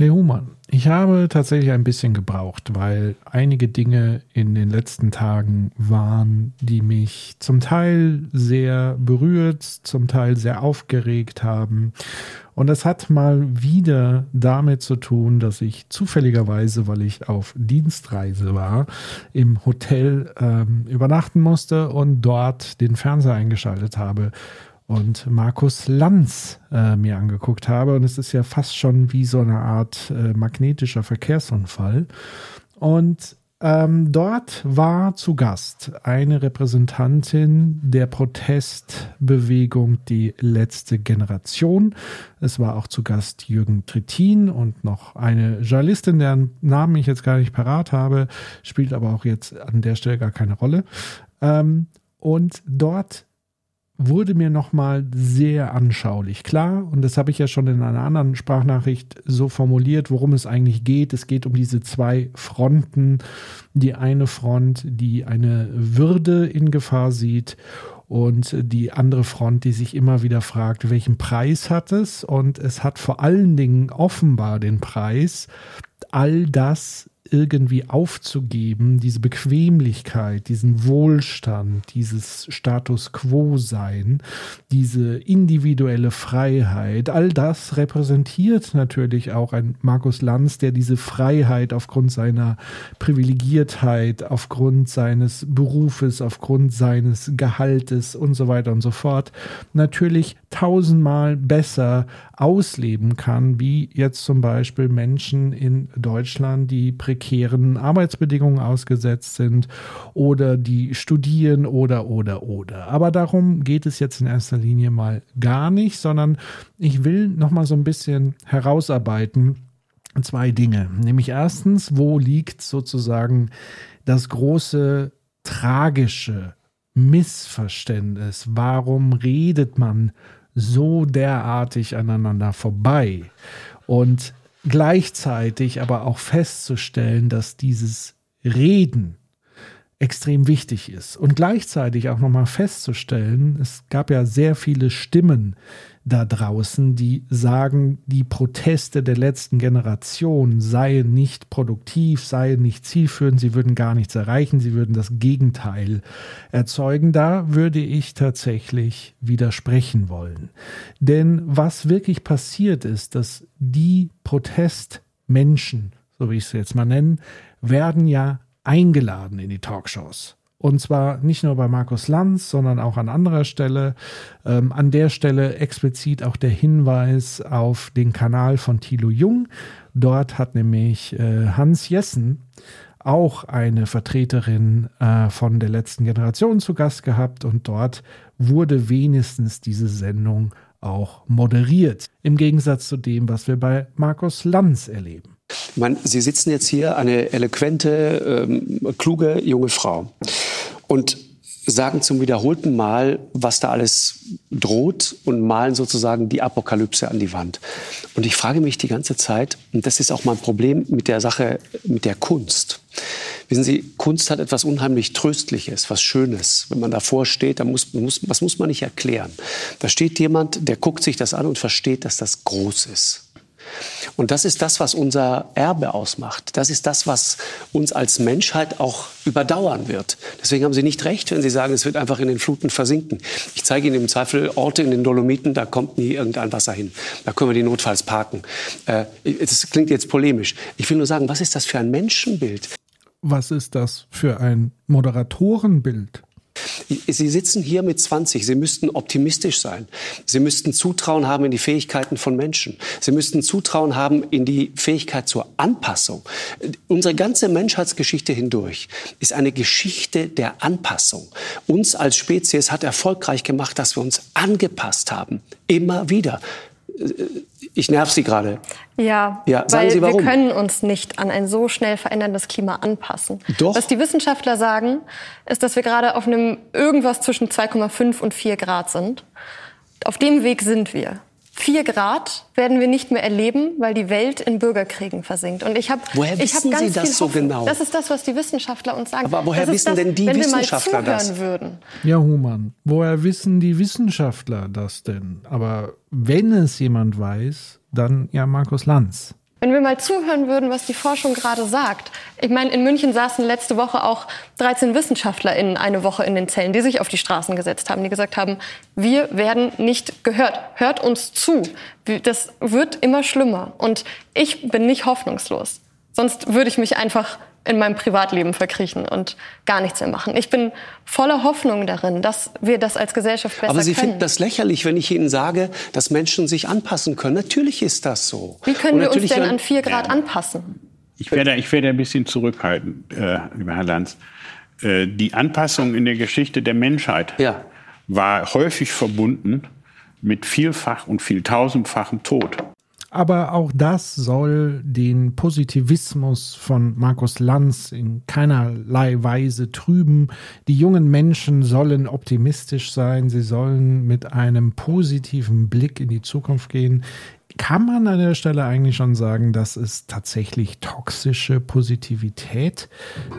Hey Human, ich habe tatsächlich ein bisschen gebraucht, weil einige Dinge in den letzten Tagen waren, die mich zum Teil sehr berührt, zum Teil sehr aufgeregt haben. Und das hat mal wieder damit zu tun, dass ich zufälligerweise, weil ich auf Dienstreise war, im Hotel ähm, übernachten musste und dort den Fernseher eingeschaltet habe und Markus Lanz äh, mir angeguckt habe. Und es ist ja fast schon wie so eine Art äh, magnetischer Verkehrsunfall. Und ähm, dort war zu Gast eine Repräsentantin der Protestbewegung Die letzte Generation. Es war auch zu Gast Jürgen Trittin und noch eine Journalistin, deren Namen ich jetzt gar nicht parat habe, spielt aber auch jetzt an der Stelle gar keine Rolle. Ähm, und dort wurde mir nochmal sehr anschaulich klar, und das habe ich ja schon in einer anderen Sprachnachricht so formuliert, worum es eigentlich geht. Es geht um diese zwei Fronten. Die eine Front, die eine Würde in Gefahr sieht und die andere Front, die sich immer wieder fragt, welchen Preis hat es? Und es hat vor allen Dingen offenbar den Preis, all das irgendwie aufzugeben, diese Bequemlichkeit, diesen Wohlstand, dieses Status quo sein, diese individuelle Freiheit, all das repräsentiert natürlich auch ein Markus Lanz, der diese Freiheit aufgrund seiner Privilegiertheit, aufgrund seines Berufes, aufgrund seines Gehaltes und so weiter und so fort natürlich tausendmal besser ausleben kann, wie jetzt zum Beispiel Menschen in Deutschland, die prekären Arbeitsbedingungen ausgesetzt sind oder die studieren oder oder oder. Aber darum geht es jetzt in erster Linie mal gar nicht, sondern ich will noch mal so ein bisschen herausarbeiten zwei Dinge. Nämlich erstens, wo liegt sozusagen das große tragische Missverständnis? Warum redet man so derartig aneinander vorbei? Und gleichzeitig aber auch festzustellen, dass dieses Reden extrem wichtig ist. Und gleichzeitig auch nochmal festzustellen, es gab ja sehr viele Stimmen, da draußen, die sagen, die Proteste der letzten Generation seien nicht produktiv, seien nicht zielführend, sie würden gar nichts erreichen, sie würden das Gegenteil erzeugen. Da würde ich tatsächlich widersprechen wollen. Denn was wirklich passiert ist, dass die Protestmenschen, so wie ich es jetzt mal nennen, werden ja eingeladen in die Talkshows. Und zwar nicht nur bei Markus Lanz, sondern auch an anderer Stelle. Ähm, an der Stelle explizit auch der Hinweis auf den Kanal von Thilo Jung. Dort hat nämlich äh, Hans Jessen auch eine Vertreterin äh, von der letzten Generation zu Gast gehabt und dort wurde wenigstens diese Sendung auch moderiert. Im Gegensatz zu dem, was wir bei Markus Lanz erleben. Ich meine, Sie sitzen jetzt hier, eine eloquente, ähm, kluge junge Frau und sagen zum wiederholten Mal, was da alles droht und malen sozusagen die Apokalypse an die Wand. Und ich frage mich die ganze Zeit, und das ist auch mein Problem mit der Sache, mit der Kunst. Wissen Sie, Kunst hat etwas unheimlich Tröstliches, was Schönes. Wenn man davor steht, dann muss, muss, was muss man nicht erklären. Da steht jemand, der guckt sich das an und versteht, dass das groß ist. Und das ist das, was unser Erbe ausmacht. Das ist das, was uns als Menschheit auch überdauern wird. Deswegen haben Sie nicht recht, wenn Sie sagen, es wird einfach in den Fluten versinken. Ich zeige Ihnen im Zweifel Orte in den Dolomiten, da kommt nie irgendein Wasser hin. Da können wir die notfalls parken. Äh, das klingt jetzt polemisch. Ich will nur sagen, was ist das für ein Menschenbild? Was ist das für ein Moderatorenbild? Sie sitzen hier mit 20. Sie müssten optimistisch sein. Sie müssten Zutrauen haben in die Fähigkeiten von Menschen. Sie müssten Zutrauen haben in die Fähigkeit zur Anpassung. Unsere ganze Menschheitsgeschichte hindurch ist eine Geschichte der Anpassung. Uns als Spezies hat erfolgreich gemacht, dass wir uns angepasst haben. Immer wieder ich nerv Sie gerade. Ja, ja sagen weil Sie warum. wir können uns nicht an ein so schnell veränderndes Klima anpassen. Doch. Was die Wissenschaftler sagen, ist, dass wir gerade auf einem irgendwas zwischen 2,5 und 4 Grad sind. Auf dem Weg sind wir. 4 Grad werden wir nicht mehr erleben, weil die Welt in Bürgerkriegen versinkt. Und ich habe woher wissen ich hab ganz Sie das so genau? Das ist das, was die Wissenschaftler uns sagen. Aber woher wissen das, denn die Wissenschaftler das? Würden. Ja, Human, woher wissen die Wissenschaftler das denn? Aber wenn es jemand weiß, dann ja Markus Lanz. Wenn wir mal zuhören würden, was die Forschung gerade sagt. Ich meine, in München saßen letzte Woche auch 13 WissenschaftlerInnen eine Woche in den Zellen, die sich auf die Straßen gesetzt haben, die gesagt haben, wir werden nicht gehört. Hört uns zu. Das wird immer schlimmer. Und ich bin nicht hoffnungslos. Sonst würde ich mich einfach in meinem Privatleben verkriechen und gar nichts mehr machen. Ich bin voller Hoffnung darin, dass wir das als Gesellschaft besser Aber Sie können. finden das lächerlich, wenn ich Ihnen sage, dass Menschen sich anpassen können. Natürlich ist das so. Wie können wir uns denn an vier Grad ja. anpassen? Ich werde, ich werde ein bisschen zurückhalten, äh, lieber Herr Lanz. Äh, die Anpassung in der Geschichte der Menschheit ja. war häufig verbunden mit vielfach und vieltausendfachem Tod. Aber auch das soll den Positivismus von Markus Lanz in keinerlei Weise trüben. Die jungen Menschen sollen optimistisch sein, sie sollen mit einem positiven Blick in die Zukunft gehen. Kann man an der Stelle eigentlich schon sagen, das ist tatsächlich toxische Positivität?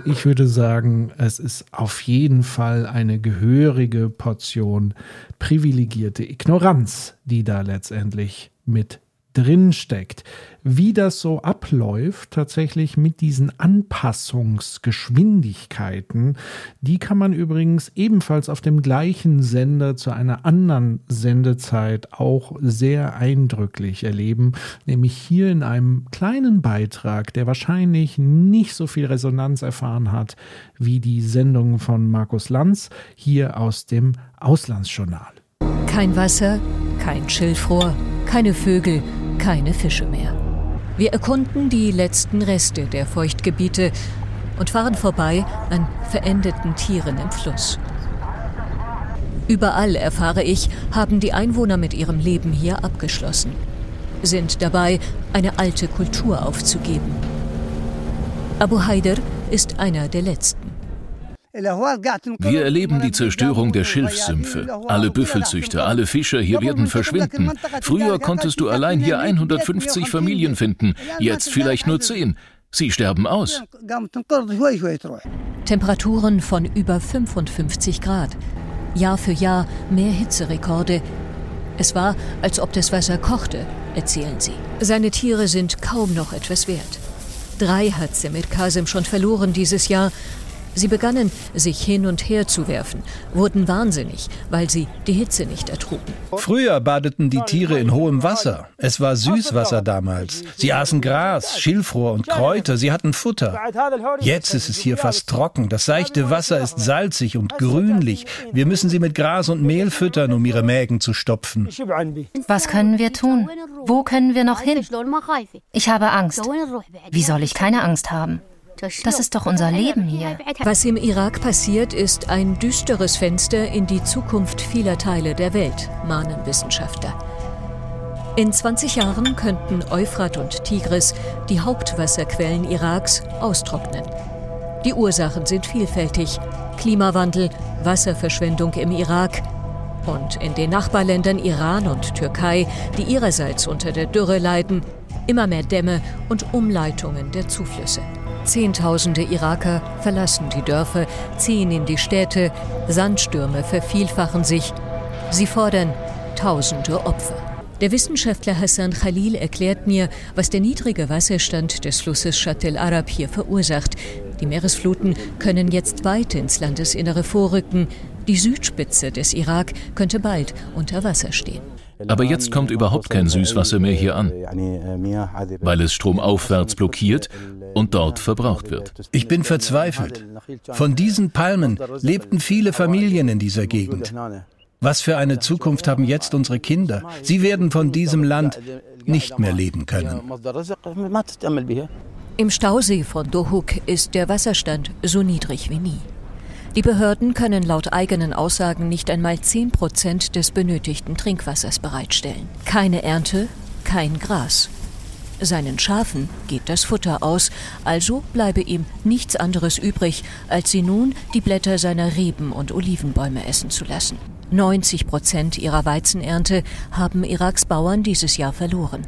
Ich würde sagen, es ist auf jeden Fall eine gehörige Portion privilegierte Ignoranz, die da letztendlich mit drin steckt. Wie das so abläuft, tatsächlich mit diesen Anpassungsgeschwindigkeiten, die kann man übrigens ebenfalls auf dem gleichen Sender zu einer anderen Sendezeit auch sehr eindrücklich erleben, nämlich hier in einem kleinen Beitrag, der wahrscheinlich nicht so viel Resonanz erfahren hat wie die Sendung von Markus Lanz hier aus dem Auslandsjournal. Kein Wasser, kein Schilfrohr, keine Vögel, keine Fische mehr. Wir erkunden die letzten Reste der Feuchtgebiete und fahren vorbei an verendeten Tieren im Fluss. Überall, erfahre ich, haben die Einwohner mit ihrem Leben hier abgeschlossen, sind dabei, eine alte Kultur aufzugeben. Abu Haider ist einer der letzten. Wir erleben die Zerstörung der Schilfsümpfe. Alle Büffelzüchter, alle Fischer hier werden verschwinden. Früher konntest du allein hier 150 Familien finden, jetzt vielleicht nur 10. Sie sterben aus. Temperaturen von über 55 Grad. Jahr für Jahr mehr Hitzerekorde. Es war, als ob das Wasser kochte, erzählen sie. Seine Tiere sind kaum noch etwas wert. Drei hat Semit Kasim schon verloren dieses Jahr Sie begannen, sich hin und her zu werfen, wurden wahnsinnig, weil sie die Hitze nicht ertrugen. Früher badeten die Tiere in hohem Wasser. Es war Süßwasser damals. Sie aßen Gras, Schilfrohr und Kräuter, sie hatten Futter. Jetzt ist es hier fast trocken. Das seichte Wasser ist salzig und grünlich. Wir müssen sie mit Gras und Mehl füttern, um ihre Mägen zu stopfen. Was können wir tun? Wo können wir noch hin? Ich habe Angst. Wie soll ich keine Angst haben? Das ist doch unser Leben hier. Was im Irak passiert, ist ein düsteres Fenster in die Zukunft vieler Teile der Welt, mahnen Wissenschaftler. In 20 Jahren könnten Euphrat und Tigris, die Hauptwasserquellen Iraks, austrocknen. Die Ursachen sind vielfältig. Klimawandel, Wasserverschwendung im Irak und in den Nachbarländern Iran und Türkei, die ihrerseits unter der Dürre leiden, immer mehr Dämme und Umleitungen der Zuflüsse. Zehntausende Iraker verlassen die Dörfer, ziehen in die Städte, Sandstürme vervielfachen sich. Sie fordern tausende Opfer. Der Wissenschaftler Hassan Khalil erklärt mir, was der niedrige Wasserstand des Flusses Shat el-Arab hier verursacht. Die Meeresfluten können jetzt weit ins Landesinnere vorrücken. Die Südspitze des Irak könnte bald unter Wasser stehen. Aber jetzt kommt überhaupt kein Süßwasser mehr hier an, weil es stromaufwärts blockiert und dort verbraucht wird. Ich bin verzweifelt. Von diesen Palmen lebten viele Familien in dieser Gegend. Was für eine Zukunft haben jetzt unsere Kinder? Sie werden von diesem Land nicht mehr leben können. Im Stausee von Dohuk ist der Wasserstand so niedrig wie nie. Die Behörden können laut eigenen Aussagen nicht einmal 10 Prozent des benötigten Trinkwassers bereitstellen. Keine Ernte, kein Gras. Seinen Schafen geht das Futter aus, also bleibe ihm nichts anderes übrig, als sie nun die Blätter seiner Reben und Olivenbäume essen zu lassen. 90 Prozent ihrer Weizenernte haben Iraks Bauern dieses Jahr verloren.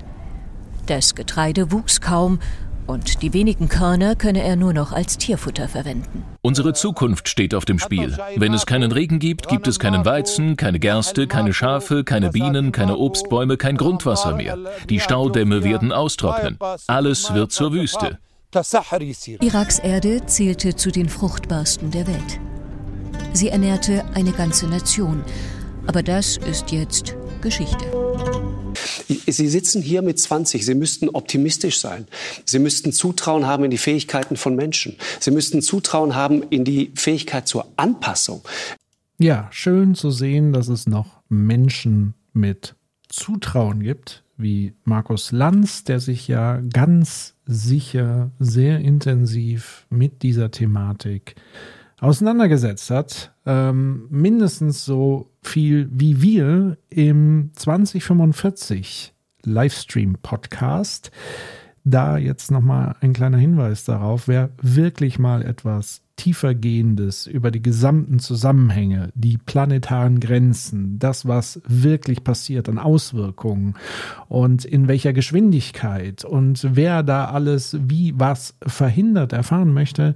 Das Getreide wuchs kaum Und die wenigen Körner könne er nur noch als Tierfutter verwenden. Unsere Zukunft steht auf dem Spiel. Wenn es keinen Regen gibt, gibt es keinen Weizen, keine Gerste, keine Schafe, keine Bienen, keine Obstbäume, kein Grundwasser mehr. Die Staudämme werden austrocknen. Alles wird zur Wüste. Iraks Erde zählte zu den fruchtbarsten der Welt. Sie ernährte eine ganze Nation. Aber das ist jetzt Geschichte. Sie sitzen hier mit 20. Sie müssten optimistisch sein. Sie müssten Zutrauen haben in die Fähigkeiten von Menschen. Sie müssten Zutrauen haben in die Fähigkeit zur Anpassung. Ja, schön zu sehen, dass es noch Menschen mit Zutrauen gibt, wie Markus Lanz, der sich ja ganz sicher sehr intensiv mit dieser Thematik auseinandergesetzt hat. Ähm, mindestens so viel wie wir im 2045 Livestream-Podcast. Da jetzt nochmal ein kleiner Hinweis darauf, wer wirklich mal etwas tiefergehendes über die gesamten Zusammenhänge, die planetaren Grenzen, das, was wirklich passiert an Auswirkungen und in welcher Geschwindigkeit und wer da alles wie was verhindert erfahren möchte,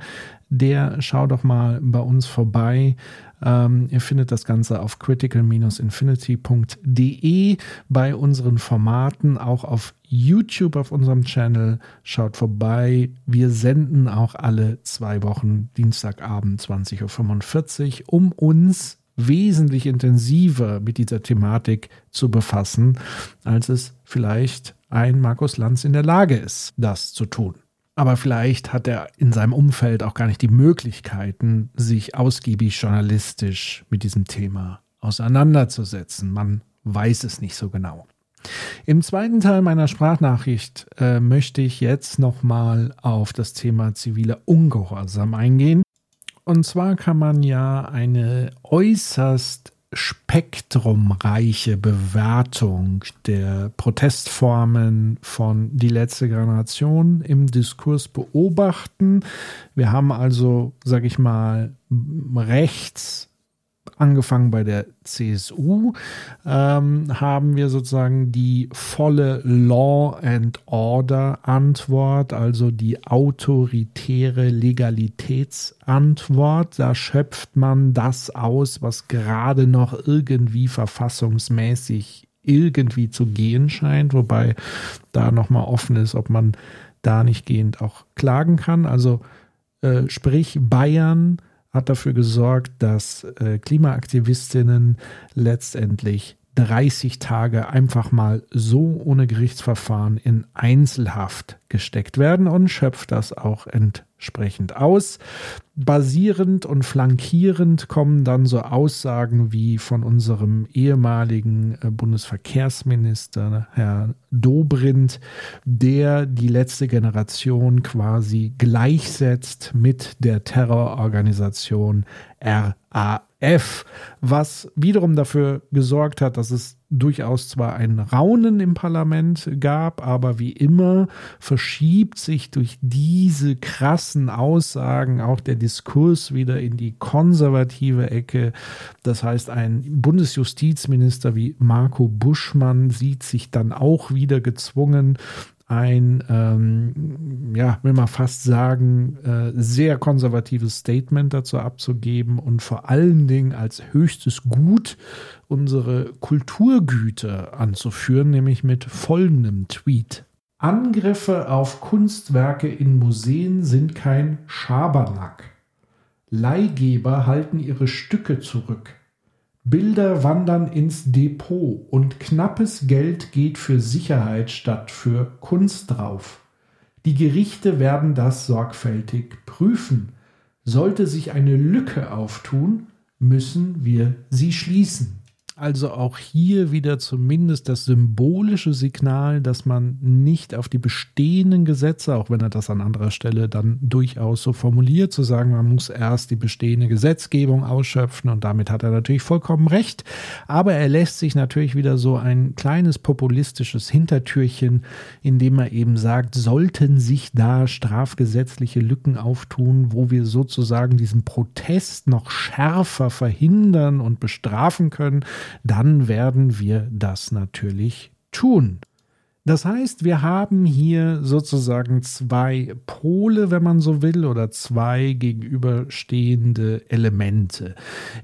der schau doch mal bei uns vorbei. Ähm, ihr findet das Ganze auf critical-infinity.de bei unseren Formaten, auch auf YouTube auf unserem Channel. Schaut vorbei. Wir senden auch alle zwei Wochen Dienstagabend 20.45 Uhr, um uns wesentlich intensiver mit dieser Thematik zu befassen, als es vielleicht ein Markus Lanz in der Lage ist, das zu tun. Aber vielleicht hat er in seinem Umfeld auch gar nicht die Möglichkeiten, sich ausgiebig journalistisch mit diesem Thema auseinanderzusetzen. Man weiß es nicht so genau. Im zweiten Teil meiner Sprachnachricht äh, möchte ich jetzt nochmal auf das Thema ziviler Ungehorsam eingehen. Und zwar kann man ja eine äußerst spektrumreiche Bewertung der Protestformen von die letzte Generation im Diskurs beobachten. Wir haben also, sage ich mal, rechts angefangen bei der CSU, ähm, haben wir sozusagen die volle Law and Order Antwort, also die autoritäre Legalitätsantwort. Da schöpft man das aus, was gerade noch irgendwie verfassungsmäßig irgendwie zu gehen scheint, wobei da nochmal offen ist, ob man da nicht gehend auch klagen kann. Also äh, sprich Bayern hat dafür gesorgt, dass äh, Klimaaktivistinnen letztendlich 30 Tage einfach mal so ohne Gerichtsverfahren in Einzelhaft gesteckt werden und schöpft das auch entsprechend aus. Basierend und flankierend kommen dann so Aussagen wie von unserem ehemaligen äh, Bundesverkehrsminister, Herr Dobrindt, der die letzte Generation quasi gleichsetzt mit der Terrororganisation RAF, was wiederum dafür gesorgt hat, dass es durchaus zwar ein Raunen im Parlament gab, aber wie immer verschiebt sich durch diese krassen Aussagen auch der Diskurs wieder in die konservative Ecke. Das heißt, ein Bundesjustizminister wie Marco Buschmann sieht sich dann auch wieder gezwungen, ein, ähm, ja, will man fast sagen, äh, sehr konservatives Statement dazu abzugeben und vor allen Dingen als höchstes Gut unsere Kulturgüter anzuführen, nämlich mit folgendem Tweet. Angriffe auf Kunstwerke in Museen sind kein Schabernack. Leihgeber halten ihre Stücke zurück. Bilder wandern ins Depot und knappes Geld geht für Sicherheit statt für Kunst drauf. Die Gerichte werden das sorgfältig prüfen. Sollte sich eine Lücke auftun, müssen wir sie schließen. Also auch hier wieder zumindest das symbolische Signal, dass man nicht auf die bestehenden Gesetze, auch wenn er das an anderer Stelle dann durchaus so formuliert, zu sagen, man muss erst die bestehende Gesetzgebung ausschöpfen und damit hat er natürlich vollkommen recht. Aber er lässt sich natürlich wieder so ein kleines populistisches Hintertürchen, indem er eben sagt, sollten sich da strafgesetzliche Lücken auftun, wo wir sozusagen diesen Protest noch schärfer verhindern und bestrafen können, dann werden wir das natürlich tun. Das heißt, wir haben hier sozusagen zwei Pole, wenn man so will, oder zwei gegenüberstehende Elemente.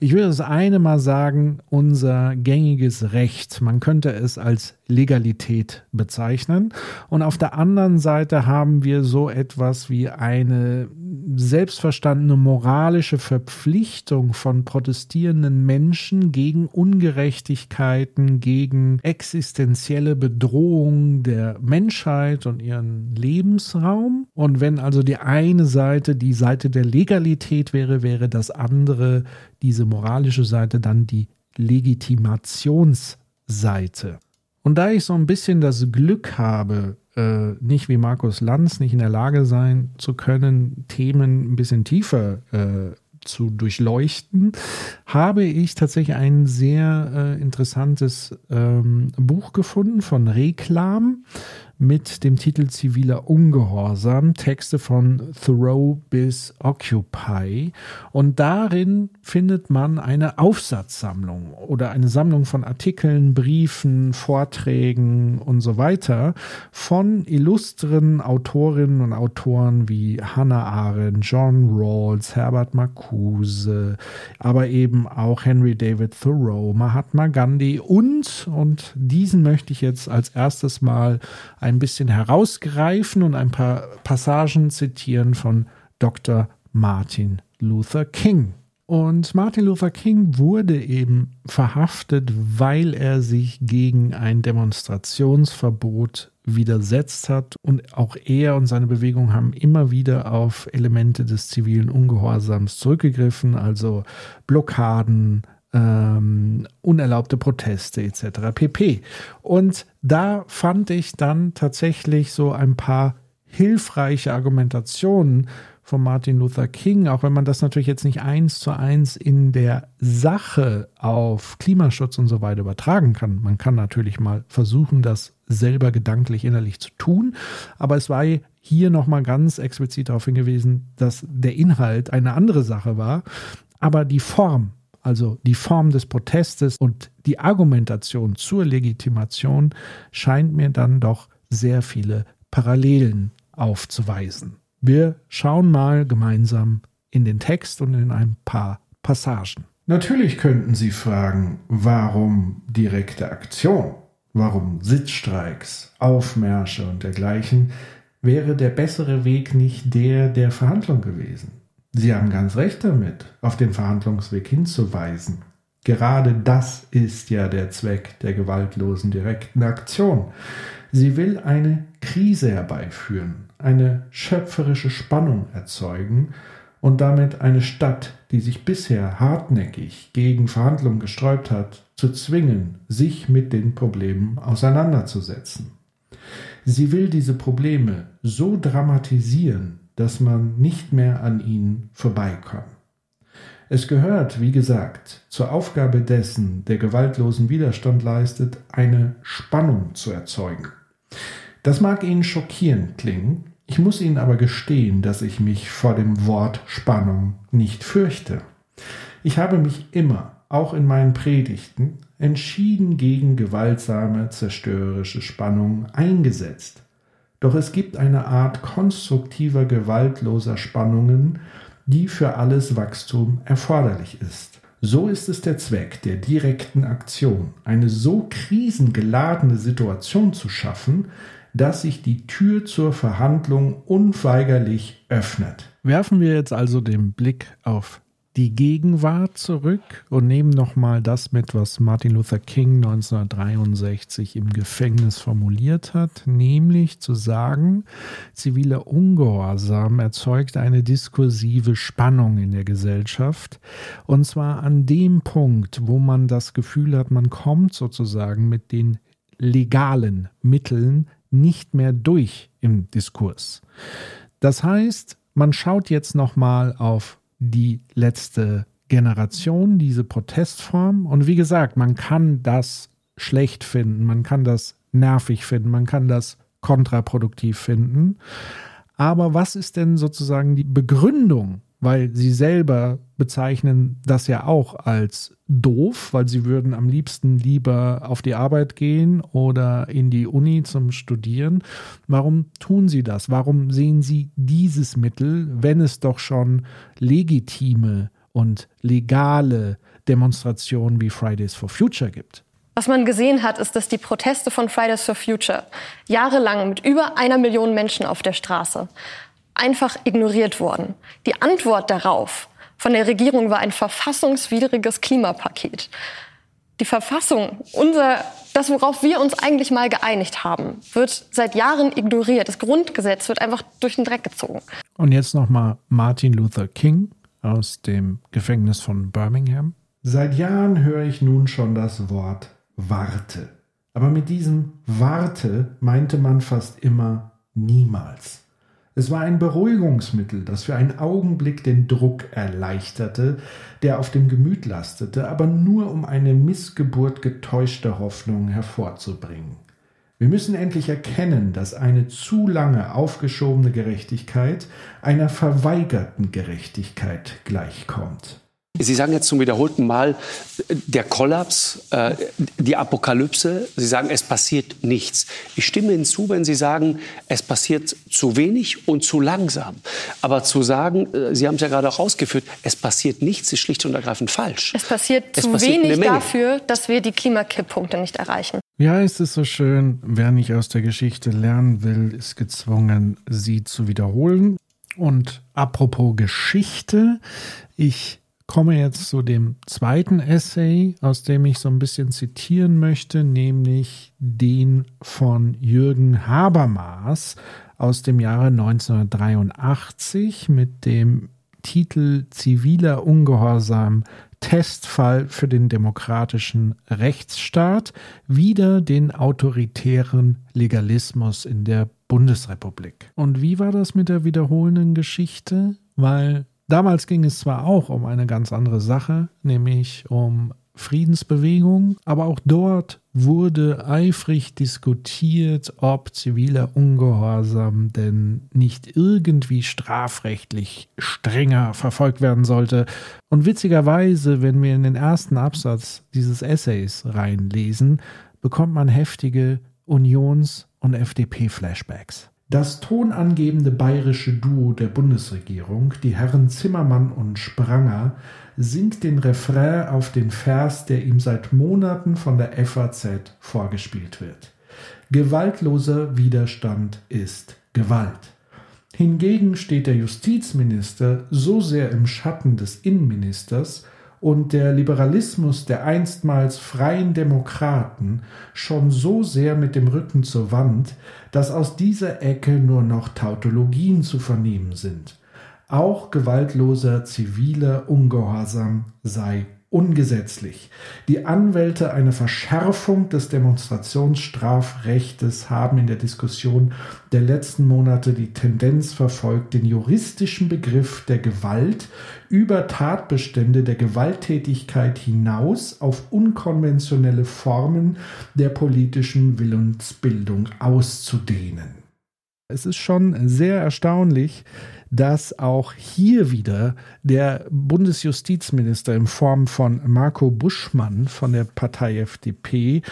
Ich würde das eine mal sagen, unser gängiges Recht. Man könnte es als Legalität bezeichnen. Und auf der anderen Seite haben wir so etwas wie eine selbstverstandene moralische Verpflichtung von protestierenden Menschen gegen Ungerechtigkeiten, gegen existenzielle Bedrohungen der Menschheit und ihren Lebensraum. Und wenn also die eine Seite die Seite der Legalität wäre, wäre das andere, diese moralische Seite, dann die Legitimationsseite. Und da ich so ein bisschen das Glück habe, äh, nicht wie Markus Lanz nicht in der Lage sein zu können, Themen ein bisschen tiefer äh, zu durchleuchten, habe ich tatsächlich ein sehr äh, interessantes ähm, Buch gefunden von Reklam mit dem Titel Ziviler Ungehorsam, Texte von Thoreau bis Occupy. Und darin findet man eine Aufsatzsammlung oder eine Sammlung von Artikeln, Briefen, Vorträgen und so weiter von illustren Autorinnen und Autoren wie Hannah Arendt, John Rawls, Herbert Marcuse, aber eben auch Henry David Thoreau, Mahatma Gandhi und, und diesen möchte ich jetzt als erstes mal ein bisschen herausgreifen und ein paar Passagen zitieren von Dr. Martin Luther King. Und Martin Luther King wurde eben verhaftet, weil er sich gegen ein Demonstrationsverbot widersetzt hat. Und auch er und seine Bewegung haben immer wieder auf Elemente des zivilen Ungehorsams zurückgegriffen, also Blockaden, ähm, unerlaubte Proteste etc. pp. Und da fand ich dann tatsächlich so ein paar hilfreiche Argumentationen von Martin Luther King, auch wenn man das natürlich jetzt nicht eins zu eins in der Sache auf Klimaschutz und so weiter übertragen kann. Man kann natürlich mal versuchen, das selber gedanklich innerlich zu tun, aber es war hier nochmal ganz explizit darauf hingewiesen, dass der Inhalt eine andere Sache war, aber die Form also die Form des Protestes und die Argumentation zur Legitimation scheint mir dann doch sehr viele Parallelen aufzuweisen. Wir schauen mal gemeinsam in den Text und in ein paar Passagen. Natürlich könnten Sie fragen, warum direkte Aktion? Warum Sitzstreiks, Aufmärsche und dergleichen? Wäre der bessere Weg nicht der der Verhandlung gewesen? Sie haben ganz recht damit, auf den Verhandlungsweg hinzuweisen. Gerade das ist ja der Zweck der gewaltlosen direkten Aktion. Sie will eine Krise herbeiführen, eine schöpferische Spannung erzeugen und damit eine Stadt, die sich bisher hartnäckig gegen Verhandlungen gesträubt hat, zu zwingen, sich mit den Problemen auseinanderzusetzen. Sie will diese Probleme so dramatisieren, dass man nicht mehr an ihnen vorbeikommt. Es gehört, wie gesagt, zur Aufgabe dessen, der gewaltlosen Widerstand leistet, eine Spannung zu erzeugen. Das mag Ihnen schockierend klingen, ich muss Ihnen aber gestehen, dass ich mich vor dem Wort Spannung nicht fürchte. Ich habe mich immer, auch in meinen Predigten, entschieden gegen gewaltsame, zerstörerische Spannung eingesetzt. Doch es gibt eine Art konstruktiver, gewaltloser Spannungen, die für alles Wachstum erforderlich ist. So ist es der Zweck der direkten Aktion, eine so krisengeladene Situation zu schaffen, dass sich die Tür zur Verhandlung unweigerlich öffnet. Werfen wir jetzt also den Blick auf die Gegenwart zurück und nehmen nochmal das mit, was Martin Luther King 1963 im Gefängnis formuliert hat, nämlich zu sagen, ziviler Ungehorsam erzeugt eine diskursive Spannung in der Gesellschaft und zwar an dem Punkt, wo man das Gefühl hat, man kommt sozusagen mit den legalen Mitteln nicht mehr durch im Diskurs. Das heißt, man schaut jetzt nochmal auf die letzte Generation, diese Protestform. Und wie gesagt, man kann das schlecht finden, man kann das nervig finden, man kann das kontraproduktiv finden. Aber was ist denn sozusagen die Begründung, weil sie selber bezeichnen das ja auch als doof, weil sie würden am liebsten lieber auf die Arbeit gehen oder in die Uni zum Studieren. Warum tun sie das? Warum sehen sie dieses Mittel, wenn es doch schon legitime und legale Demonstrationen wie Fridays for Future gibt? Was man gesehen hat, ist, dass die Proteste von Fridays for Future jahrelang mit über einer Million Menschen auf der Straße einfach ignoriert wurden. Die Antwort darauf von der Regierung war ein verfassungswidriges Klimapaket. Die Verfassung, unser, das, worauf wir uns eigentlich mal geeinigt haben, wird seit Jahren ignoriert. Das Grundgesetz wird einfach durch den Dreck gezogen. Und jetzt nochmal Martin Luther King aus dem Gefängnis von Birmingham. Seit Jahren höre ich nun schon das Wort Warte. Aber mit diesem Warte meinte man fast immer niemals. Es war ein Beruhigungsmittel, das für einen Augenblick den Druck erleichterte, der auf dem Gemüt lastete, aber nur um eine Missgeburt getäuschter Hoffnung hervorzubringen. Wir müssen endlich erkennen, dass eine zu lange aufgeschobene Gerechtigkeit einer verweigerten Gerechtigkeit gleichkommt. Sie sagen jetzt zum wiederholten Mal der Kollaps, äh, die Apokalypse. Sie sagen, es passiert nichts. Ich stimme Ihnen zu, wenn Sie sagen, es passiert zu wenig und zu langsam. Aber zu sagen, äh, Sie haben es ja gerade auch ausgeführt, es passiert nichts, ist schlicht und ergreifend falsch. Es passiert es zu passiert wenig dafür, dass wir die Klimakipppunkte nicht erreichen. Ja, ist es so schön. Wer nicht aus der Geschichte lernen will, ist gezwungen, sie zu wiederholen. Und apropos Geschichte, ich komme jetzt zu dem zweiten Essay, aus dem ich so ein bisschen zitieren möchte, nämlich den von Jürgen Habermas aus dem Jahre 1983 mit dem Titel Ziviler Ungehorsam Testfall für den demokratischen Rechtsstaat, wieder den autoritären Legalismus in der Bundesrepublik. Und wie war das mit der wiederholenden Geschichte? Weil Damals ging es zwar auch um eine ganz andere Sache, nämlich um Friedensbewegung, aber auch dort wurde eifrig diskutiert, ob ziviler Ungehorsam denn nicht irgendwie strafrechtlich strenger verfolgt werden sollte. Und witzigerweise, wenn wir in den ersten Absatz dieses Essays reinlesen, bekommt man heftige Unions- und FDP-Flashbacks. Das tonangebende bayerische Duo der Bundesregierung, die Herren Zimmermann und Spranger, singt den Refrain auf den Vers, der ihm seit Monaten von der FAZ vorgespielt wird. Gewaltloser Widerstand ist Gewalt. Hingegen steht der Justizminister so sehr im Schatten des Innenministers, und der Liberalismus der einstmals freien Demokraten schon so sehr mit dem Rücken zur Wand, dass aus dieser Ecke nur noch Tautologien zu vernehmen sind. Auch gewaltloser ziviler Ungehorsam sei ungesetzlich. Die Anwälte einer Verschärfung des Demonstrationsstrafrechtes haben in der Diskussion der letzten Monate die Tendenz verfolgt, den juristischen Begriff der Gewalt über Tatbestände der Gewalttätigkeit hinaus auf unkonventionelle Formen der politischen Willensbildung auszudehnen. Es ist schon sehr erstaunlich, dass auch hier wieder der Bundesjustizminister in Form von Marco Buschmann von der Partei FDP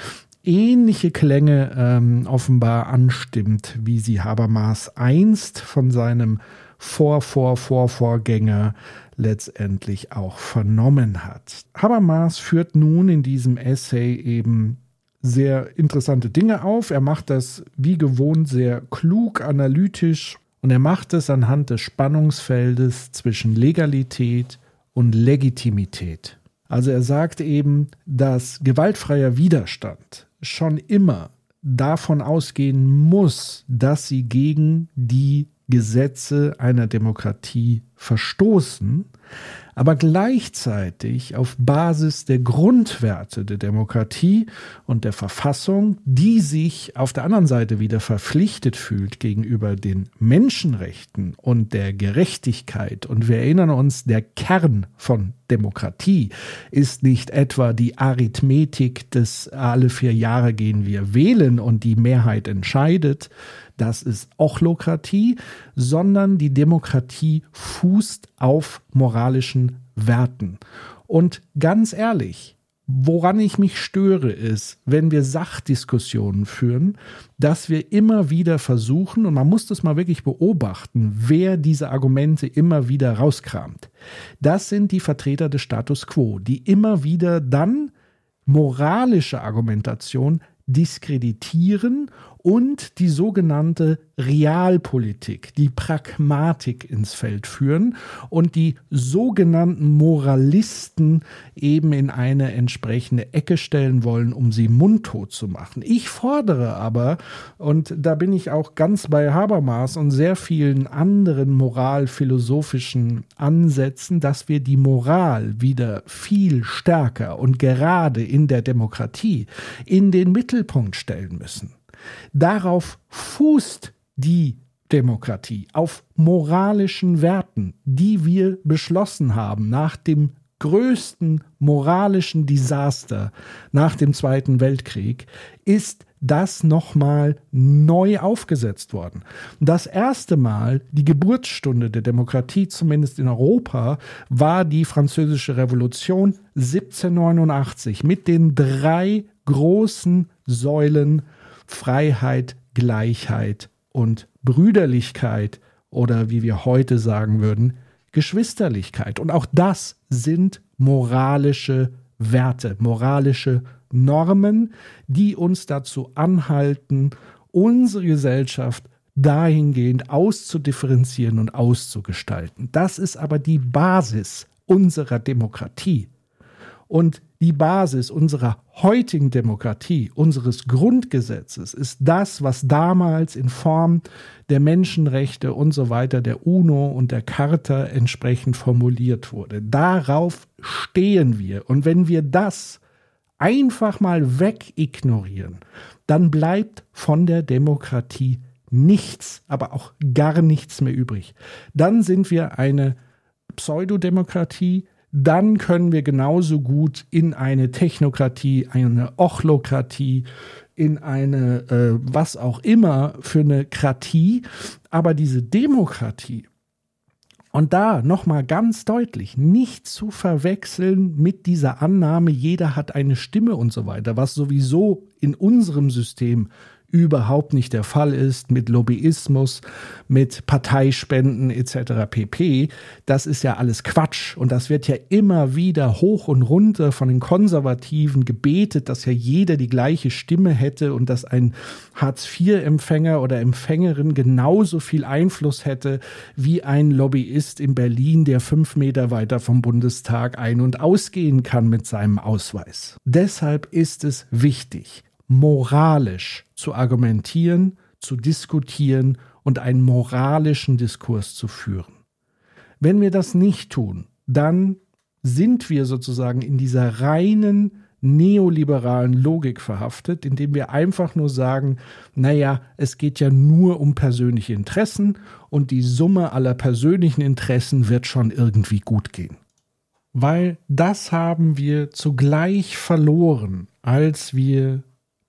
ähnliche Klänge ähm, offenbar anstimmt, wie sie Habermas einst von seinem Vor-Vor-Vor-Vorgänger letztendlich auch vernommen hat. Habermas führt nun in diesem Essay eben sehr interessante Dinge auf. Er macht das wie gewohnt sehr klug, analytisch und er macht es anhand des Spannungsfeldes zwischen Legalität und Legitimität. Also er sagt eben, dass gewaltfreier Widerstand schon immer davon ausgehen muss, dass sie gegen die Gesetze einer Demokratie verstoßen, aber gleichzeitig auf Basis der Grundwerte der Demokratie und der Verfassung, die sich auf der anderen Seite wieder verpflichtet fühlt gegenüber den Menschenrechten und der Gerechtigkeit. Und wir erinnern uns, der Kern von Demokratie ist nicht etwa die Arithmetik des alle vier Jahre gehen wir wählen und die Mehrheit entscheidet, das ist Ochlokratie, sondern die Demokratie fußt auf moralischen Werten. Und ganz ehrlich, Woran ich mich störe, ist, wenn wir Sachdiskussionen führen, dass wir immer wieder versuchen, und man muss das mal wirklich beobachten, wer diese Argumente immer wieder rauskramt. Das sind die Vertreter des Status quo, die immer wieder dann moralische Argumentation diskreditieren und die sogenannte Realpolitik, die Pragmatik ins Feld führen und die sogenannten Moralisten eben in eine entsprechende Ecke stellen wollen, um sie mundtot zu machen. Ich fordere aber, und da bin ich auch ganz bei Habermas und sehr vielen anderen moralphilosophischen Ansätzen, dass wir die Moral wieder viel stärker und gerade in der Demokratie in den Mittelpunkt stellen müssen. Darauf fußt die Demokratie, auf moralischen Werten, die wir beschlossen haben nach dem größten moralischen Desaster nach dem Zweiten Weltkrieg, ist das nochmal neu aufgesetzt worden. Das erste Mal, die Geburtsstunde der Demokratie, zumindest in Europa, war die Französische Revolution 1789 mit den drei großen Säulen Freiheit, Gleichheit und Brüderlichkeit oder wie wir heute sagen würden, Geschwisterlichkeit. Und auch das sind moralische Werte, moralische Normen, die uns dazu anhalten, unsere Gesellschaft dahingehend auszudifferenzieren und auszugestalten. Das ist aber die Basis unserer Demokratie. Und die Basis unserer heutigen Demokratie, unseres Grundgesetzes, ist das, was damals in Form der Menschenrechte und so weiter, der UNO und der Charta entsprechend formuliert wurde. Darauf stehen wir. Und wenn wir das einfach mal wegignorieren, dann bleibt von der Demokratie nichts, aber auch gar nichts mehr übrig. Dann sind wir eine Pseudodemokratie, dann können wir genauso gut in eine Technokratie, eine Ochlokratie, in eine äh, was auch immer für eine Kratie, aber diese Demokratie und da nochmal ganz deutlich, nicht zu verwechseln mit dieser Annahme, jeder hat eine Stimme und so weiter, was sowieso in unserem System überhaupt nicht der Fall ist mit Lobbyismus, mit Parteispenden etc. pp. Das ist ja alles Quatsch und das wird ja immer wieder hoch und runter von den Konservativen gebetet, dass ja jeder die gleiche Stimme hätte und dass ein Hartz-IV-Empfänger oder Empfängerin genauso viel Einfluss hätte wie ein Lobbyist in Berlin, der fünf Meter weiter vom Bundestag ein- und ausgehen kann mit seinem Ausweis. Deshalb ist es wichtig, moralisch zu argumentieren, zu diskutieren und einen moralischen Diskurs zu führen. Wenn wir das nicht tun, dann sind wir sozusagen in dieser reinen neoliberalen Logik verhaftet, indem wir einfach nur sagen, naja, es geht ja nur um persönliche Interessen und die Summe aller persönlichen Interessen wird schon irgendwie gut gehen. Weil das haben wir zugleich verloren, als wir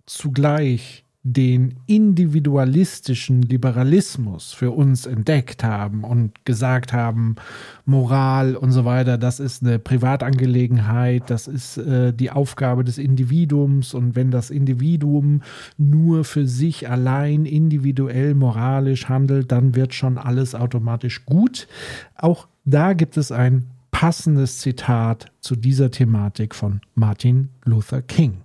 zugleich den individualistischen Liberalismus für uns entdeckt haben und gesagt haben, Moral und so weiter, das ist eine Privatangelegenheit, das ist äh, die Aufgabe des Individuums und wenn das Individuum nur für sich allein individuell moralisch handelt, dann wird schon alles automatisch gut. Auch da gibt es ein passendes Zitat zu dieser Thematik von Martin Luther King.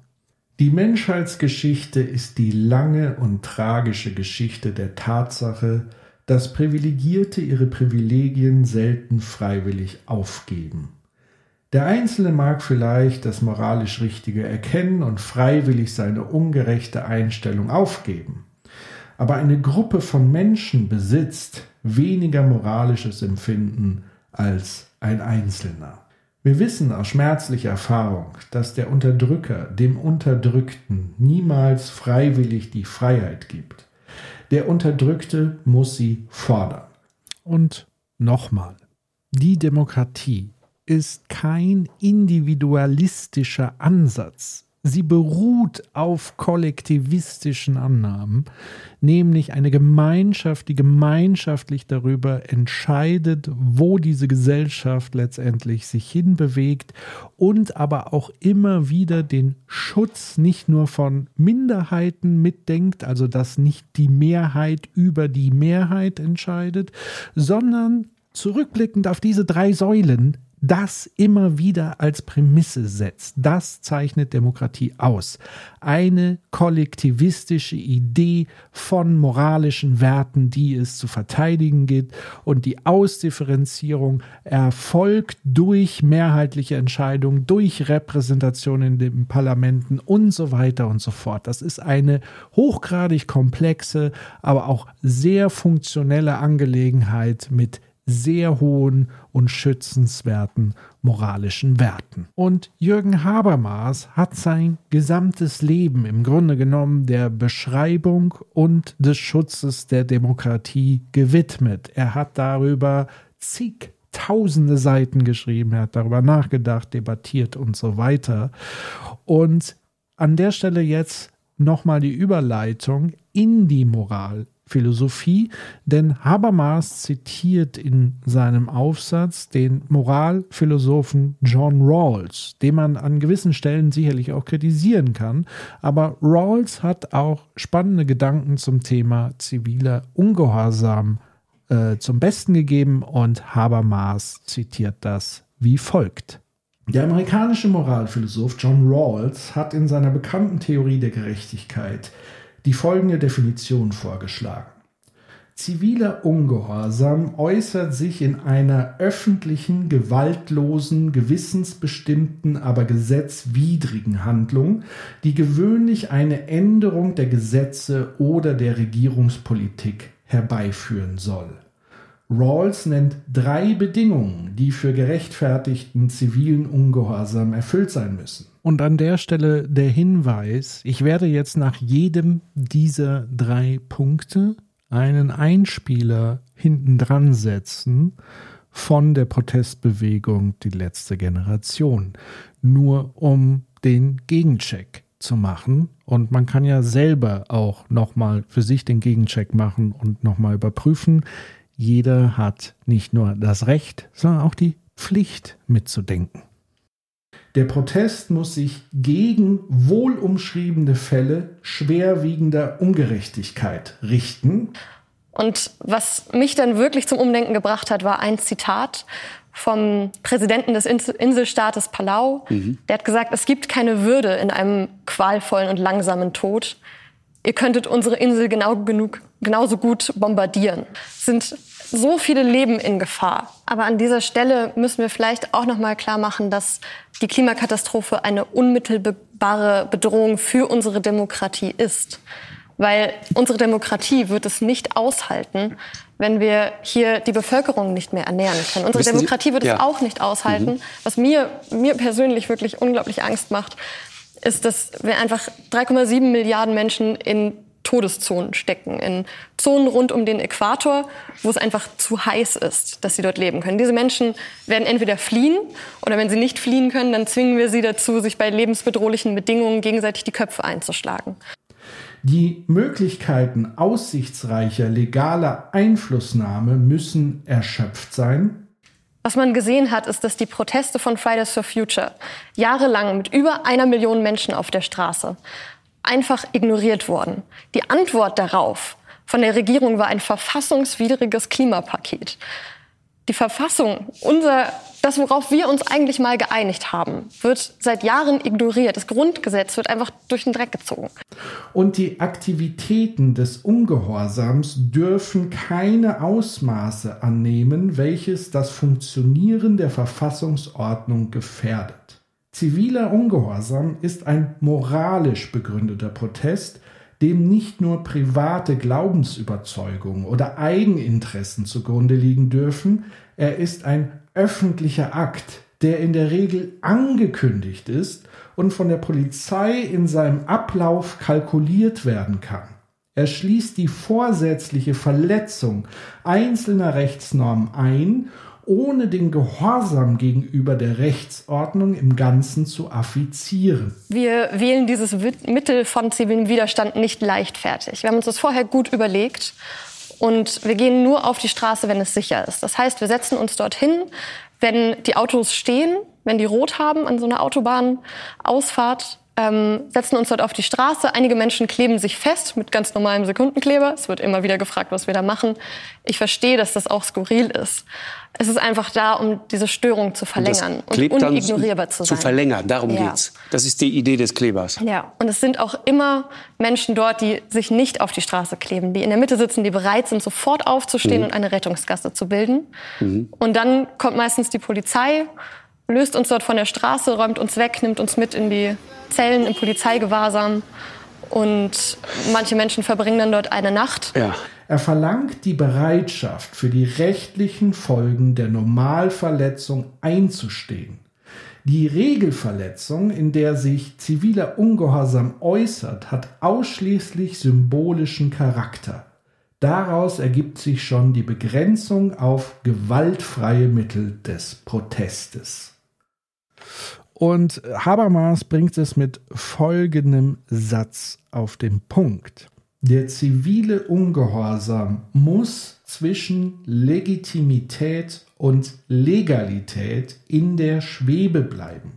Die Menschheitsgeschichte ist die lange und tragische Geschichte der Tatsache, dass Privilegierte ihre Privilegien selten freiwillig aufgeben. Der Einzelne mag vielleicht das moralisch Richtige erkennen und freiwillig seine ungerechte Einstellung aufgeben. Aber eine Gruppe von Menschen besitzt weniger moralisches Empfinden als ein Einzelner. Wir wissen aus schmerzlicher Erfahrung, dass der Unterdrücker dem Unterdrückten niemals freiwillig die Freiheit gibt. Der Unterdrückte muss sie fordern. Und nochmal, die Demokratie ist kein individualistischer Ansatz, Sie beruht auf kollektivistischen Annahmen, nämlich eine Gemeinschaft, die gemeinschaftlich darüber entscheidet, wo diese Gesellschaft letztendlich sich hinbewegt und aber auch immer wieder den Schutz nicht nur von Minderheiten mitdenkt, also dass nicht die Mehrheit über die Mehrheit entscheidet, sondern zurückblickend auf diese drei Säulen das immer wieder als Prämisse setzt. Das zeichnet Demokratie aus. Eine kollektivistische Idee von moralischen Werten, die es zu verteidigen gilt. Und die Ausdifferenzierung erfolgt durch mehrheitliche Entscheidungen, durch Repräsentation in den Parlamenten und so weiter und so fort. Das ist eine hochgradig komplexe, aber auch sehr funktionelle Angelegenheit mit sehr hohen und schützenswerten moralischen Werten. Und Jürgen Habermas hat sein gesamtes Leben im Grunde genommen der Beschreibung und des Schutzes der Demokratie gewidmet. Er hat darüber zig tausende Seiten geschrieben, er hat darüber nachgedacht, debattiert und so weiter. Und an der Stelle jetzt nochmal die Überleitung in die Moral Philosophie, denn Habermas zitiert in seinem Aufsatz den Moralphilosophen John Rawls, den man an gewissen Stellen sicherlich auch kritisieren kann, aber Rawls hat auch spannende Gedanken zum Thema ziviler Ungehorsam äh, zum Besten gegeben und Habermas zitiert das wie folgt. Der amerikanische Moralphilosoph John Rawls hat in seiner bekannten Theorie der Gerechtigkeit die folgende Definition vorgeschlagen. Ziviler Ungehorsam äußert sich in einer öffentlichen, gewaltlosen, gewissensbestimmten, aber gesetzwidrigen Handlung, die gewöhnlich eine Änderung der Gesetze oder der Regierungspolitik herbeiführen soll. Rawls nennt drei Bedingungen, die für gerechtfertigten zivilen Ungehorsam erfüllt sein müssen. Und an der Stelle der Hinweis, ich werde jetzt nach jedem dieser drei Punkte einen Einspieler hinten dran setzen von der Protestbewegung Die letzte Generation, nur um den Gegencheck zu machen. Und man kann ja selber auch nochmal für sich den Gegencheck machen und nochmal überprüfen. Jeder hat nicht nur das Recht, sondern auch die Pflicht mitzudenken. Der Protest muss sich gegen wohlumschriebene Fälle schwerwiegender Ungerechtigkeit richten. Und was mich dann wirklich zum Umdenken gebracht hat, war ein Zitat vom Präsidenten des Inselstaates Palau. Mhm. Der hat gesagt, es gibt keine Würde in einem qualvollen und langsamen Tod. Ihr könntet unsere Insel genau genug, genauso gut bombardieren. Es sind so viele Leben in Gefahr. Aber an dieser Stelle müssen wir vielleicht auch noch mal klar machen, dass die Klimakatastrophe eine unmittelbare Bedrohung für unsere Demokratie ist. Weil unsere Demokratie wird es nicht aushalten, wenn wir hier die Bevölkerung nicht mehr ernähren können. Unsere Wissen Demokratie wird ja. es auch nicht aushalten. Mhm. Was mir, mir persönlich wirklich unglaublich Angst macht, ist, dass wir einfach 3,7 Milliarden Menschen in Todeszonen stecken, in Zonen rund um den Äquator, wo es einfach zu heiß ist, dass sie dort leben können. Diese Menschen werden entweder fliehen oder wenn sie nicht fliehen können, dann zwingen wir sie dazu, sich bei lebensbedrohlichen Bedingungen gegenseitig die Köpfe einzuschlagen. Die Möglichkeiten aussichtsreicher legaler Einflussnahme müssen erschöpft sein. Was man gesehen hat, ist, dass die Proteste von Fridays for Future jahrelang mit über einer Million Menschen auf der Straße einfach ignoriert worden. Die Antwort darauf von der Regierung war ein verfassungswidriges Klimapaket. Die Verfassung, unser, das, worauf wir uns eigentlich mal geeinigt haben, wird seit Jahren ignoriert. Das Grundgesetz wird einfach durch den Dreck gezogen. Und die Aktivitäten des Ungehorsams dürfen keine Ausmaße annehmen, welches das Funktionieren der Verfassungsordnung gefährdet. Ziviler Ungehorsam ist ein moralisch begründeter Protest, dem nicht nur private Glaubensüberzeugungen oder Eigeninteressen zugrunde liegen dürfen, er ist ein öffentlicher Akt, der in der Regel angekündigt ist und von der Polizei in seinem Ablauf kalkuliert werden kann. Er schließt die vorsätzliche Verletzung einzelner Rechtsnormen ein ohne den Gehorsam gegenüber der Rechtsordnung im Ganzen zu affizieren. Wir wählen dieses Mittel von zivilem Widerstand nicht leichtfertig. Wir haben uns das vorher gut überlegt und wir gehen nur auf die Straße, wenn es sicher ist. Das heißt, wir setzen uns dorthin, wenn die Autos stehen, wenn die rot haben an so einer Autobahnausfahrt, ähm, setzen uns dort auf die Straße. Einige Menschen kleben sich fest mit ganz normalem Sekundenkleber. Es wird immer wieder gefragt, was wir da machen. Ich verstehe, dass das auch skurril ist. Es ist einfach da, um diese Störung zu verlängern und, und unignorierbar zu sein. Zu verlängern, darum ja. geht's. Das ist die Idee des Klebers. Ja, und es sind auch immer Menschen dort, die sich nicht auf die Straße kleben, die in der Mitte sitzen, die bereit sind, sofort aufzustehen mhm. und eine Rettungsgasse zu bilden. Mhm. Und dann kommt meistens die Polizei, löst uns dort von der Straße, räumt uns weg, nimmt uns mit in die Zellen im Polizeigewahrsam. Und manche Menschen verbringen dann dort eine Nacht. Ja. Er verlangt die Bereitschaft, für die rechtlichen Folgen der Normalverletzung einzustehen. Die Regelverletzung, in der sich ziviler Ungehorsam äußert, hat ausschließlich symbolischen Charakter. Daraus ergibt sich schon die Begrenzung auf gewaltfreie Mittel des Protestes. Und Habermas bringt es mit folgendem Satz auf den Punkt. Der zivile Ungehorsam muss zwischen Legitimität und Legalität in der Schwebe bleiben.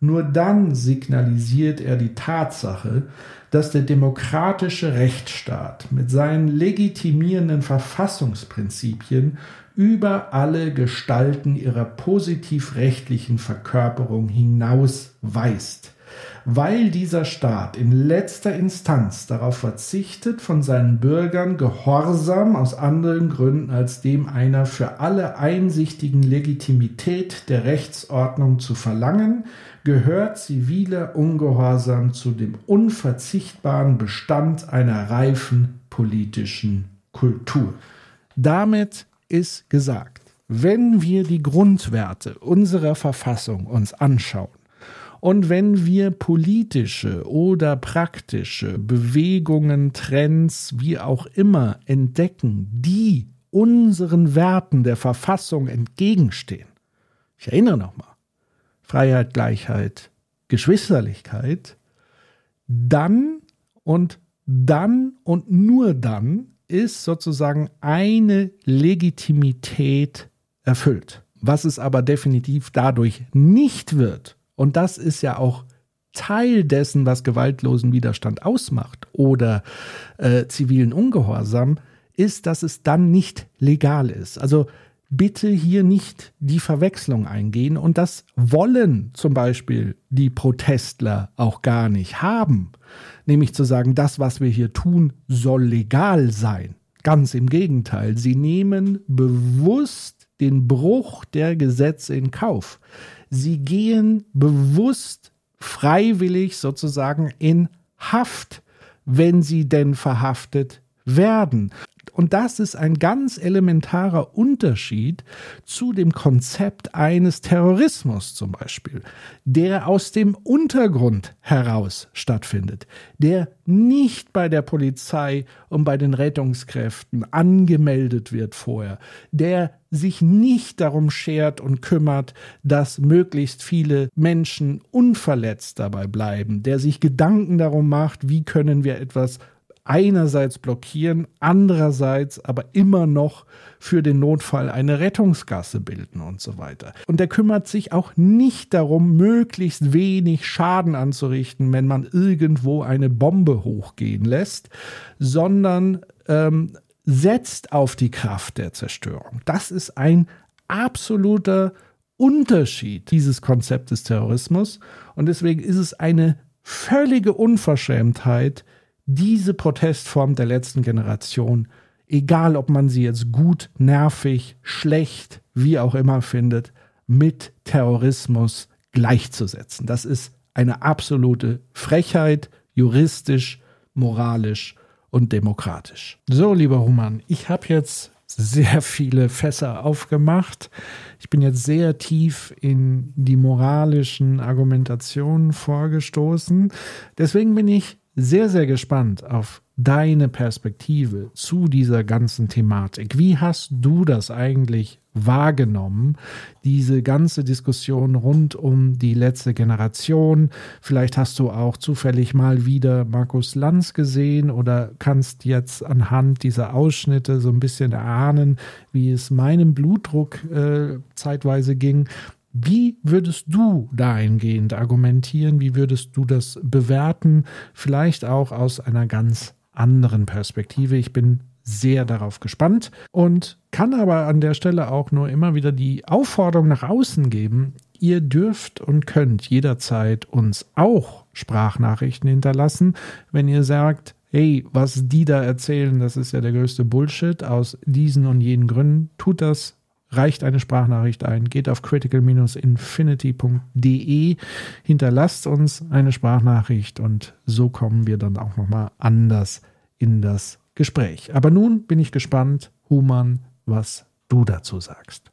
Nur dann signalisiert er die Tatsache, dass der demokratische Rechtsstaat mit seinen legitimierenden Verfassungsprinzipien über alle Gestalten ihrer positiv-rechtlichen Verkörperung hinaus weist, weil dieser Staat in letzter Instanz darauf verzichtet, von seinen Bürgern Gehorsam aus anderen Gründen als dem einer für alle einsichtigen Legitimität der Rechtsordnung zu verlangen, gehört ziviler Ungehorsam zu dem unverzichtbaren Bestand einer reifen politischen Kultur. Damit ist gesagt, wenn wir die Grundwerte unserer Verfassung uns anschauen und wenn wir politische oder praktische Bewegungen, Trends, wie auch immer entdecken, die unseren Werten der Verfassung entgegenstehen. Ich erinnere nochmal. Freiheit, Gleichheit, Geschwisterlichkeit, dann und dann und nur dann ist sozusagen eine Legitimität erfüllt. Was es aber definitiv dadurch nicht wird, und das ist ja auch Teil dessen, was gewaltlosen Widerstand ausmacht oder äh, zivilen Ungehorsam, ist, dass es dann nicht legal ist. Also bitte hier nicht die Verwechslung eingehen und das wollen zum Beispiel die Protestler auch gar nicht haben nämlich zu sagen, das, was wir hier tun, soll legal sein. Ganz im Gegenteil, sie nehmen bewusst den Bruch der Gesetze in Kauf. Sie gehen bewusst freiwillig sozusagen in Haft, wenn sie denn verhaftet werden. Und das ist ein ganz elementarer Unterschied zu dem Konzept eines Terrorismus zum Beispiel, der aus dem Untergrund heraus stattfindet, der nicht bei der Polizei und bei den Rettungskräften angemeldet wird vorher, der sich nicht darum schert und kümmert, dass möglichst viele Menschen unverletzt dabei bleiben, der sich Gedanken darum macht, wie können wir etwas einerseits blockieren, andererseits aber immer noch für den Notfall eine Rettungsgasse bilden und so weiter. Und er kümmert sich auch nicht darum, möglichst wenig Schaden anzurichten, wenn man irgendwo eine Bombe hochgehen lässt, sondern ähm, setzt auf die Kraft der Zerstörung. Das ist ein absoluter Unterschied dieses Konzept des Terrorismus und deswegen ist es eine völlige Unverschämtheit, diese Protestform der letzten Generation, egal ob man sie jetzt gut, nervig, schlecht, wie auch immer findet, mit Terrorismus gleichzusetzen. Das ist eine absolute Frechheit, juristisch, moralisch und demokratisch. So, lieber Roman, ich habe jetzt sehr viele Fässer aufgemacht. Ich bin jetzt sehr tief in die moralischen Argumentationen vorgestoßen. Deswegen bin ich sehr, sehr gespannt auf deine Perspektive zu dieser ganzen Thematik. Wie hast du das eigentlich wahrgenommen, diese ganze Diskussion rund um die letzte Generation? Vielleicht hast du auch zufällig mal wieder Markus Lanz gesehen oder kannst jetzt anhand dieser Ausschnitte so ein bisschen erahnen, wie es meinem Blutdruck äh, zeitweise ging. Wie würdest du dahingehend argumentieren? Wie würdest du das bewerten? Vielleicht auch aus einer ganz anderen Perspektive. Ich bin sehr darauf gespannt und kann aber an der Stelle auch nur immer wieder die Aufforderung nach außen geben. Ihr dürft und könnt jederzeit uns auch Sprachnachrichten hinterlassen, wenn ihr sagt, hey, was die da erzählen, das ist ja der größte Bullshit aus diesen und jenen Gründen. Tut das, reicht eine Sprachnachricht ein, geht auf critical-infinity.de, hinterlasst uns eine Sprachnachricht und so kommen wir dann auch nochmal anders in das Gespräch. Aber nun bin ich gespannt, Human, was du dazu sagst.